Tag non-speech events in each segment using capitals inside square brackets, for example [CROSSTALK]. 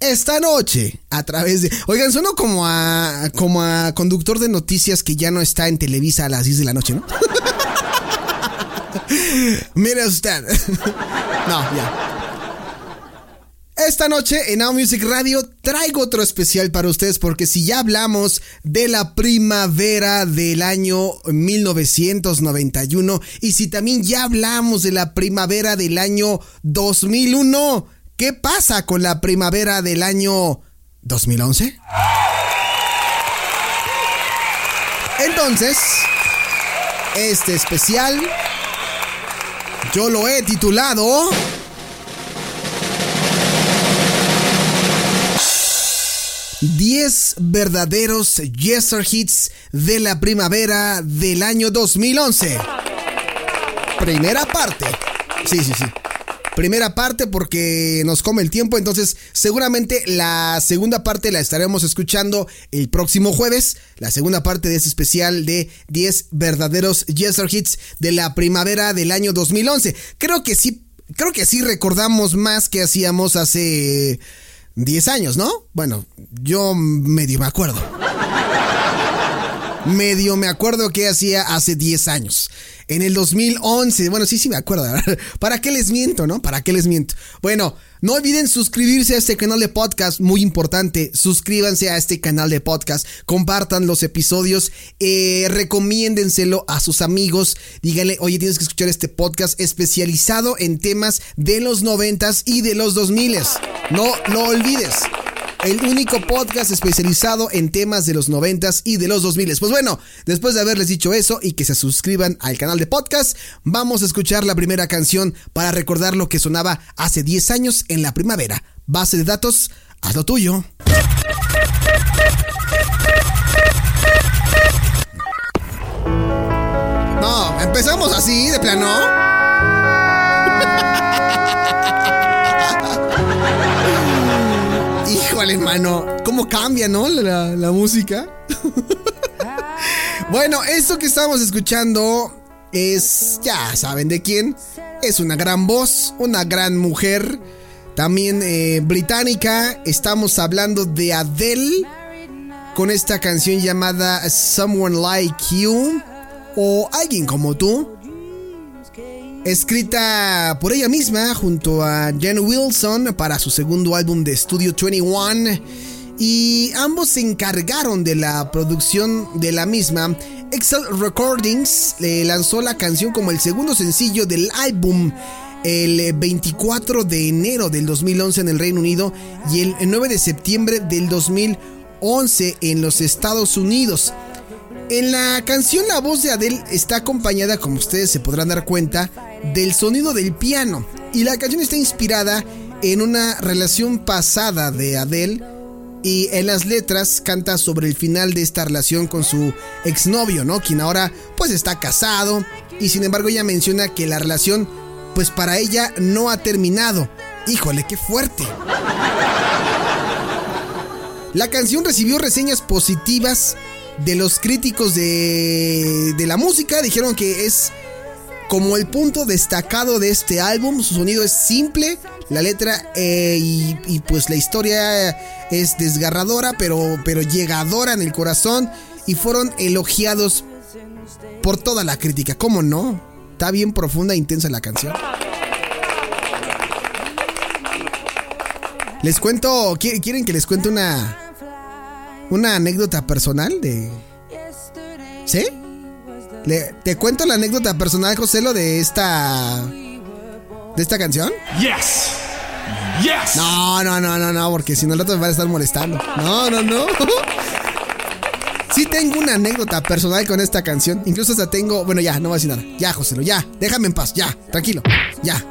Esta noche, a través de. Oigan, sueno como a. como a conductor de noticias que ya no está en Televisa a las 10 de la noche, ¿no? [LAUGHS] Mire usted. [LAUGHS] no, ya. Esta noche en Now Music Radio traigo otro especial para ustedes porque si ya hablamos de la primavera del año 1991 y si también ya hablamos de la primavera del año 2001, ¿qué pasa con la primavera del año 2011? Entonces, este especial yo lo he titulado 10 verdaderos Yeser Hits de la primavera del año 2011. Primera parte. Sí, sí, sí. Primera parte porque nos come el tiempo, entonces seguramente la segunda parte la estaremos escuchando el próximo jueves, la segunda parte de este especial de 10 verdaderos Yeser Hits de la primavera del año 2011. Creo que sí, creo que sí recordamos más que hacíamos hace 10 años, ¿no? Bueno, yo medio me acuerdo. Medio me acuerdo que hacía hace 10 años. En el 2011, bueno, sí, sí me acuerdo. [LAUGHS] ¿Para qué les miento, no? ¿Para qué les miento? Bueno, no olviden suscribirse a este canal de podcast, muy importante. Suscríbanse a este canal de podcast, compartan los episodios, eh, recomiéndenselo a sus amigos. Díganle, oye, tienes que escuchar este podcast especializado en temas de los noventas y de los 2000 No lo olvides el único podcast especializado en temas de los 90 y de los 2000. Pues bueno, después de haberles dicho eso y que se suscriban al canal de podcast, vamos a escuchar la primera canción para recordar lo que sonaba hace 10 años en la primavera. Base de datos, haz lo tuyo. No, empezamos así, de plano. Hermano. ¿Cómo cambia, no? La, música. bueno, esto que estamos escuchando es, ya saben de quién. Es una gran voz, una gran mujer, también eh, británica. Estamos hablando de Adele con esta canción llamada Someone Like You o Alguien como tú escrita por ella misma junto a Jen Wilson para su segundo álbum de estudio 21 y ambos se encargaron de la producción de la misma. Excel Recordings le lanzó la canción como el segundo sencillo del álbum el 24 de enero del 2011 en el Reino Unido y el 9 de septiembre del 2011 en los Estados Unidos. En la canción la voz de Adele está acompañada, como ustedes se podrán dar cuenta, del sonido del piano. Y la canción está inspirada en una relación pasada de Adele. Y en las letras canta sobre el final de esta relación con su exnovio, ¿no? Quien ahora pues está casado. Y sin embargo ella menciona que la relación pues para ella no ha terminado. Híjole, qué fuerte. La canción recibió reseñas positivas de los críticos de, de la música. Dijeron que es como el punto destacado de este álbum. Su sonido es simple, la letra eh, y, pues la historia es desgarradora, pero, pero llegadora en el corazón. Y fueron elogiados por toda la crítica. ¿Cómo no? Está bien profunda e intensa la canción. Les cuento, ¿quieren que les cuente una una anécdota personal de ¿Sí? ¿Te cuento la anécdota personal, José, lo de esta. de esta canción? Yes. Yes. No, no, no, no, no, porque si no, el otro me va a estar molestando. No, no, no. [LAUGHS] Sí tengo una anécdota personal con esta canción. Incluso hasta tengo. Bueno, ya, no voy a decir nada. Ya, José, ya. Déjame en paz. Ya, tranquilo. Ya.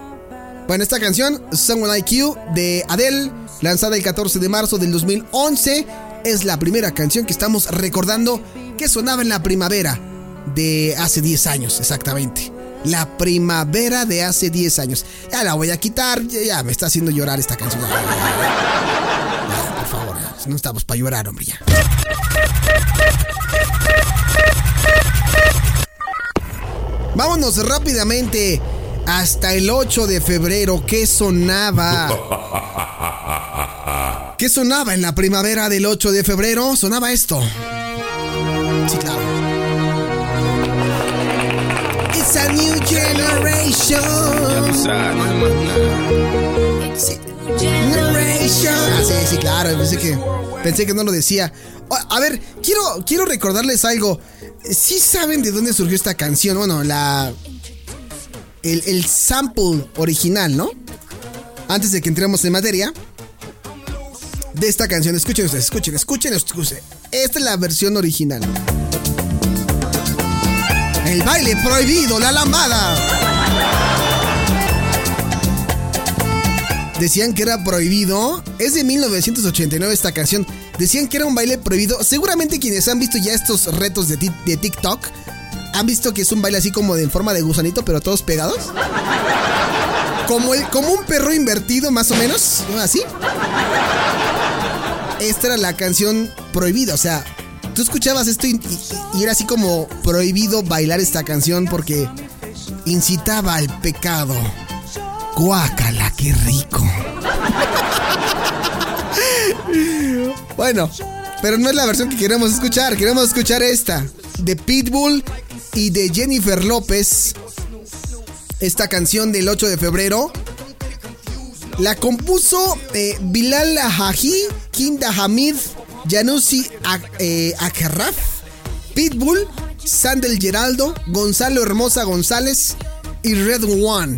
Bueno, esta canción, Someone Like You, de Adele, lanzada el 14 de marzo del 2011, es la primera canción que estamos recordando que sonaba en la primavera de hace 10 años, exactamente. La primavera de hace 10 años. Ya la voy a quitar, ya, me está haciendo llorar esta canción. Ya, por favor, no estamos para llorar, hombre, ya. Vámonos rápidamente hasta el 8 de febrero. ¿Qué sonaba? ¿Qué sonaba en la primavera del 8 de febrero? Sonaba esto. Generation. Sí. Ah, sí, sí, claro. Pensé que, pensé que no lo decía. A ver, quiero, quiero recordarles algo. ¿Sí saben de dónde surgió esta canción? Bueno, la. El, el sample original, ¿no? Antes de que entremos en materia. De esta canción. Escuchen ustedes, escuchen, escuchen, escuchen. Esta es la versión original. El baile prohibido, la lambada. Decían que era prohibido. Es de 1989 esta canción. Decían que era un baile prohibido. Seguramente quienes han visto ya estos retos de, TikTok han visto que es un baile así como de forma de gusanito, pero todos pegados. Como, el, como un perro invertido, más o menos. Así. Esta era la canción prohibida. O sea, tú escuchabas esto y, era así como prohibido bailar esta canción porque incitaba al pecado. Guácala, qué rico. [LAUGHS] bueno, pero no es la versión que queremos escuchar. Queremos escuchar esta. De Pitbull y de Jennifer López. Esta canción del 8 de febrero. La compuso eh, Bilal Haji, Kinda Hamid, Janussi eh, Pitbull, Sandel Geraldo, Gonzalo Hermosa González y Red One.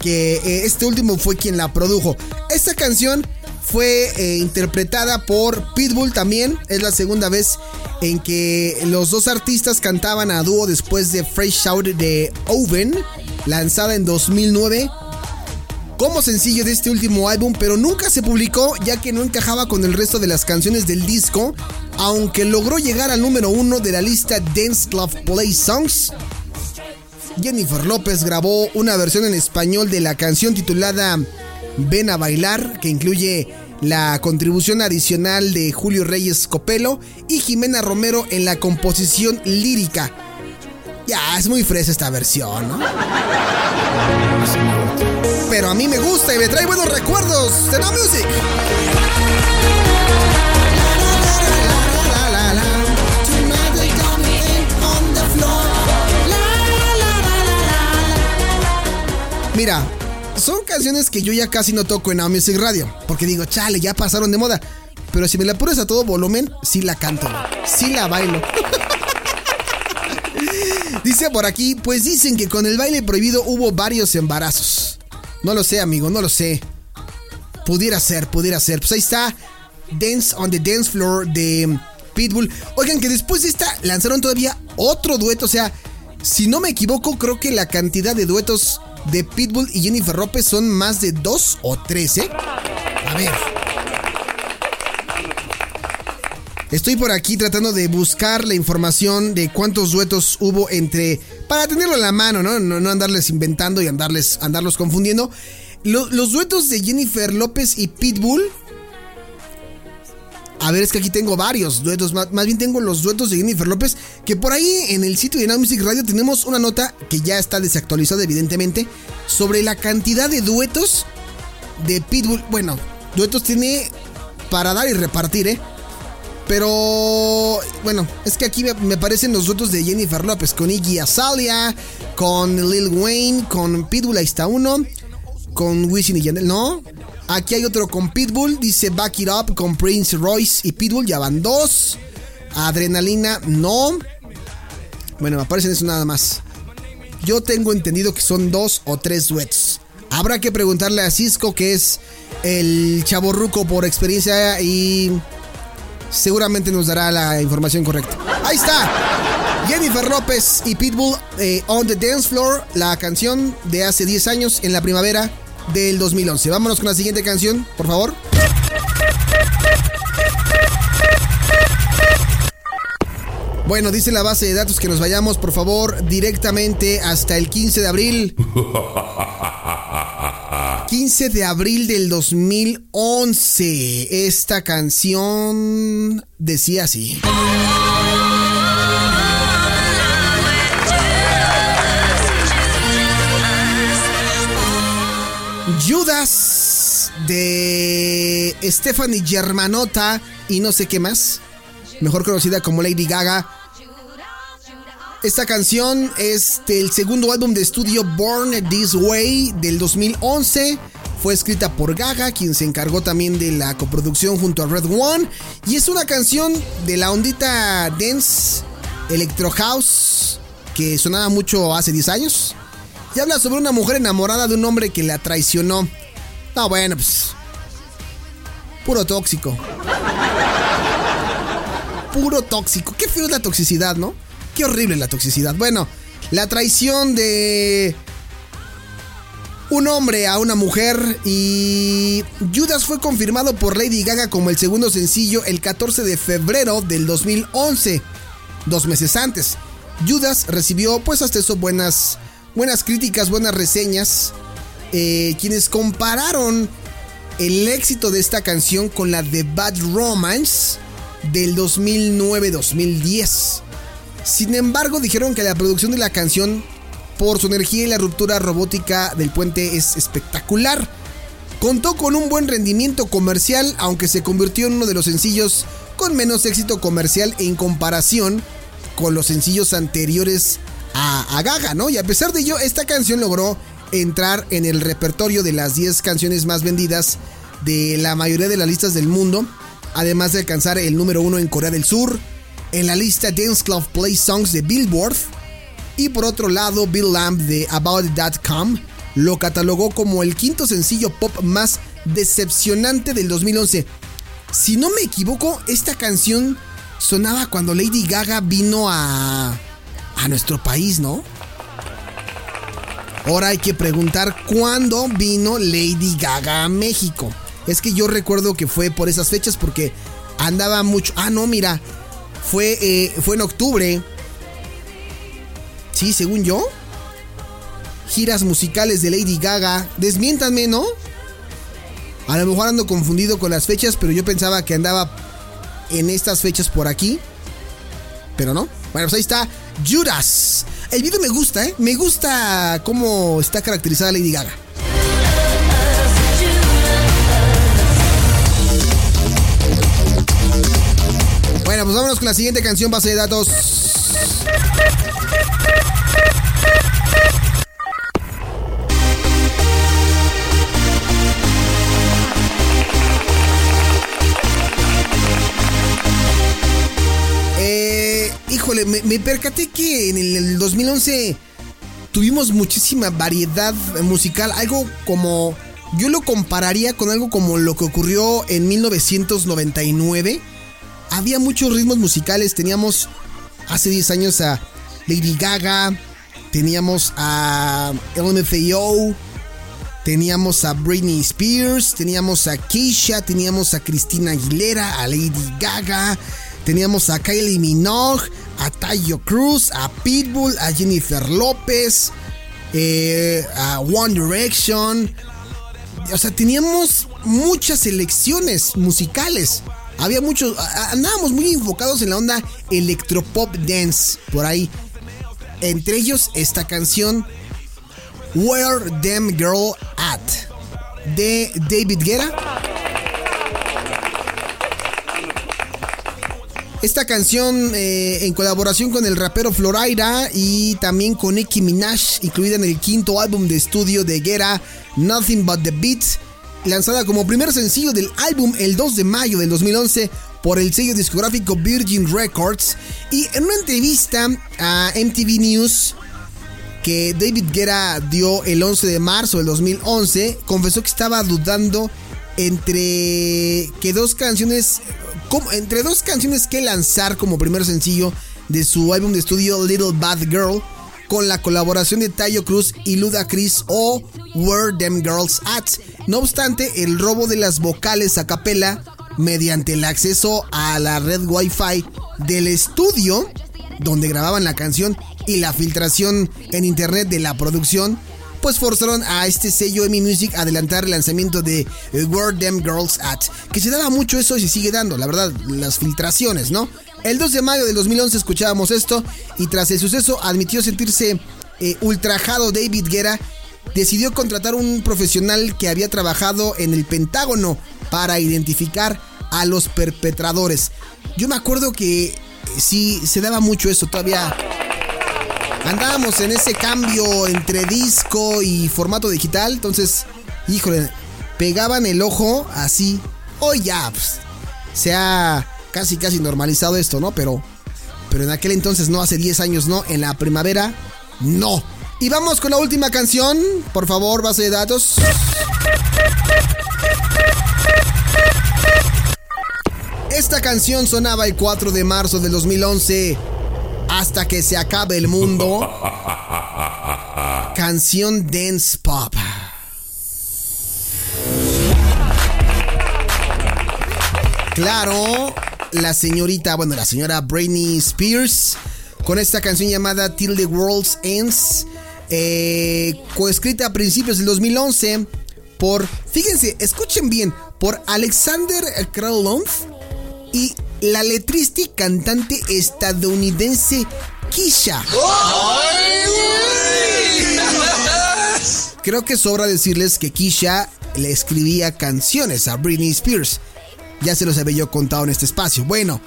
Que eh, este último fue quien la produjo. Esta canción fue eh, interpretada por Pitbull también. Es la segunda vez en que los dos artistas cantaban a dúo después de Fresh Shout de Oven, lanzada en 2009 como sencillo de este último álbum, pero nunca se publicó ya que no encajaba con el resto de las canciones del disco, aunque logró llegar al número uno de la lista Dance Club Play Songs. Jennifer López grabó una versión en español de la canción titulada Ven a bailar, que incluye la contribución adicional de Julio Reyes Copelo y Jimena Romero en la composición lírica. Ya, es muy fresa esta versión, ¿no? [LAUGHS] Pero a mí me gusta y me trae buenos recuerdos la music. Mira, son canciones que yo ya casi no toco en Now Music Radio. Porque digo, chale, ya pasaron de moda. Pero si me la pones a todo volumen, sí la canto. Sí la bailo. [LAUGHS] Dice por aquí, pues dicen que con el baile prohibido hubo varios embarazos. No lo sé, amigo, no lo sé. Pudiera ser, pudiera ser. Pues ahí está Dance on the Dance Floor de Pitbull. Oigan, que después de esta lanzaron todavía otro dueto. O sea, si no me equivoco, creo que la cantidad de duetos de Pitbull y Jennifer Lopez son más de dos o tres, ¿eh? A ver. Estoy por aquí tratando de buscar la información de cuántos duetos hubo entre. Para tenerlo en la mano, ¿no? No, andarles inventando y andarles, andarlos confundiendo. los duetos de Jennifer López y Pitbull. A ver, es que aquí tengo varios duetos. Más, bien tengo los duetos de Jennifer López. Que por ahí en el sitio de Now Music Radio tenemos una nota que ya está desactualizada, evidentemente. Sobre la cantidad de duetos de Pitbull. Bueno, duetos tiene para dar y repartir, ¿eh? Pero bueno, es que aquí me, parecen los duetos de Jennifer López con Iggy Azalea, con Lil Wayne, con Pitbull, ahí está uno, con Wisin y Yandel, no. Aquí hay otro con Pitbull, dice Back It Up con Prince Royce y Pitbull, ya van dos. Adrenalina, no. Bueno, me aparecen eso nada más. Yo tengo entendido que son dos o tres duetos. Habrá que preguntarle a Cisco, que es el chaborruco por experiencia y seguramente nos dará la información correcta. Ahí está. Jennifer López y Pitbull eh, On the Dance Floor, la canción de hace 10 años en la primavera del 2011. Vámonos con la siguiente canción, por favor. Bueno, dice la base de datos que nos vayamos, por favor, directamente hasta el 15 de abril. [LAUGHS] 15 de abril del 2011. Esta canción decía así. Judas de Stephanie Germanota y no sé qué más, mejor conocida como Lady Gaga. Esta canción es del segundo álbum de estudio Born This Way del 2011. Fue escrita por Gaga, quien se encargó también de la coproducción junto a Red One. Y es una canción de la ondita dance, electro house, que sonaba mucho hace 10 años. Y habla sobre una mujer enamorada de un hombre que la traicionó. No, bueno, pues. Puro tóxico. Puro tóxico. Qué feo es la toxicidad, ¿no? Qué horrible la toxicidad. Bueno, la traición de un hombre a una mujer y Judas fue confirmado por Lady Gaga como el segundo sencillo el 14 de febrero del 2011, dos meses antes. Judas recibió pues hasta eso buenas buenas críticas, buenas reseñas, eh, quienes compararon el éxito de esta canción con la de Bad Romance del 2009-2010. Sin embargo, dijeron que la producción de la canción, por su energía y la ruptura robótica del puente, es espectacular. Contó con un buen rendimiento comercial, aunque se convirtió en uno de los sencillos con menos éxito comercial en comparación con los sencillos anteriores a, Gaga, ¿no? Y a pesar de ello, esta canción logró entrar en el repertorio de las 10 canciones más vendidas de la mayoría de las listas del mundo, además de alcanzar el número uno en Corea del Sur, en la lista Dance Club Play Songs de Billboard, y por otro lado, Bill Lamb de About.com lo catalogó como el quinto sencillo pop más decepcionante del 2011. Si no me equivoco, esta canción sonaba cuando Lady Gaga vino a a nuestro país, ¿no? Ahora hay que preguntar cuándo vino Lady Gaga a México. Es que yo recuerdo que fue por esas fechas porque andaba mucho. Ah, no, mira. Fue, eh, fue en octubre. Sí, según yo. Giras musicales de Lady Gaga. Desmiéntanme, ¿no? A lo mejor ando confundido con las fechas, pero yo pensaba que andaba en estas fechas por aquí. Pero no. Bueno, pues ahí está Judas. El video me gusta, ¿eh? Me gusta cómo está caracterizada Lady Gaga. Pues vámonos con la siguiente canción base de datos. híjole, me, percaté que en el, 2011 tuvimos muchísima variedad musical, algo como... Yo lo compararía con algo como lo que ocurrió en 1999. Había muchos ritmos musicales, teníamos hace 10 años a Lady Gaga, teníamos a LMFAO, teníamos a Britney Spears, teníamos a Keisha, teníamos a Cristina Aguilera, a Lady Gaga, teníamos a Kylie Minogue, a Tayo Cruz, a Pitbull, a Jennifer López, eh, a One Direction. O sea, teníamos muchas selecciones musicales. Había muchos, andábamos muy enfocados en la onda electropop dance por ahí. Entre ellos esta canción Where Them Girl At de David Guerra Esta canción eh, en colaboración con el rapero Florida y también con Nicki Minaj, incluida en el quinto álbum de estudio de Guerra, Nothing But the Beats, lanzada como primer sencillo del álbum el 2 de mayo del 2011 por el sello discográfico Virgin Records. Y en una entrevista a MTV News que David Guerra dio el 11 de marzo del 2011, confesó que estaba dudando entre que dos canciones entre dos canciones que lanzar como primer sencillo de su álbum de estudio Little Bad Girl, con la colaboración de Tayo Cruz y Luda Chris o Where Them Girls At. No obstante, el robo de las vocales a capela mediante el acceso a la red Wi-Fi del estudio donde grababan la canción y la filtración en internet de la producción, pues forzaron a este sello EMI Music a adelantar el lanzamiento de Where Them Girls At, que se daba mucho eso y se sigue dando, la verdad, las filtraciones, ¿no? El 2 de mayo del 2011 escuchábamos esto y tras el suceso admitió sentirse eh, ultrajado David Guerra decidió contratar un profesional que había trabajado en el Pentágono para identificar a los perpetradores. Yo me acuerdo que sí se daba mucho eso, todavía andábamos en ese cambio entre disco y formato digital, entonces, híjole, pegaban el ojo así. Hoy ya, pues, se ha casi casi normalizado esto, ¿no? Pero, pero en aquel entonces no, hace 10 años no, en la primavera, no. Y vamos con la última canción, por favor, base de datos. Esta canción sonaba el 4 de marzo del 2011 hasta que se acabe el mundo. [LAUGHS] Canción Dance Pop. Claro, la señorita, bueno, la señora Britney Spears, con esta canción llamada Till the World Ends, eh, coescrita a principios del 2011 por, fíjense, escuchen bien, por Alexander Kralov y la letrista y cantante estadounidense Kisha. Creo que sobra decirles que Kisha le escribía canciones a Britney Spears. Ya se los había yo contado en este espacio. Bueno,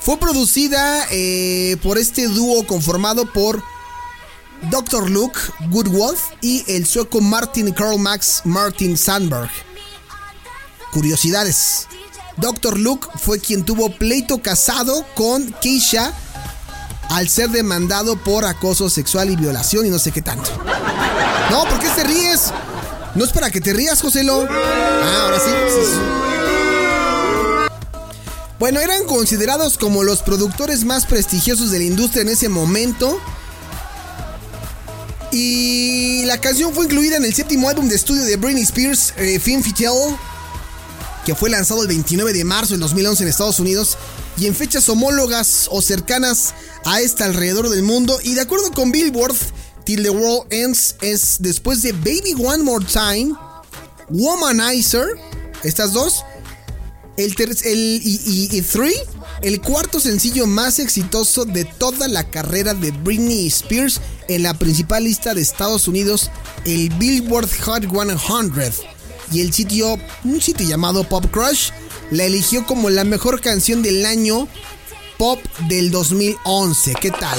fue producida eh, por este dúo conformado por Dr. Luke Goodwolf y el sueco Martin Karl Max Martin Sandberg. Curiosidades. Dr. Luke fue quien tuvo pleito casado con Keisha al ser demandado por acoso sexual y violación y no sé qué tanto. No, ¿por qué te ríes? No es para que te rías, Joselo. Ah, ahora sí. Bueno, eran considerados como los productores más prestigiosos de la industria en ese momento. Y la canción fue incluida en el séptimo álbum de estudio de Britney Spears, eh, que fue lanzado el 29 de marzo del 2011 en Estados Unidos y en fechas homólogas o cercanas a esta alrededor del mundo. Y de acuerdo con Billboard, Till the World Ends es después de Baby One More Time, Womanizer, estas dos, el, el Three, el cuarto sencillo más exitoso de toda la carrera de Britney Spears en la principal lista de Estados Unidos, el Billboard Hot 100 y el sitio, un sitio llamado Pop Crush, la eligió como la mejor canción del año pop del 2011. ¿Qué tal?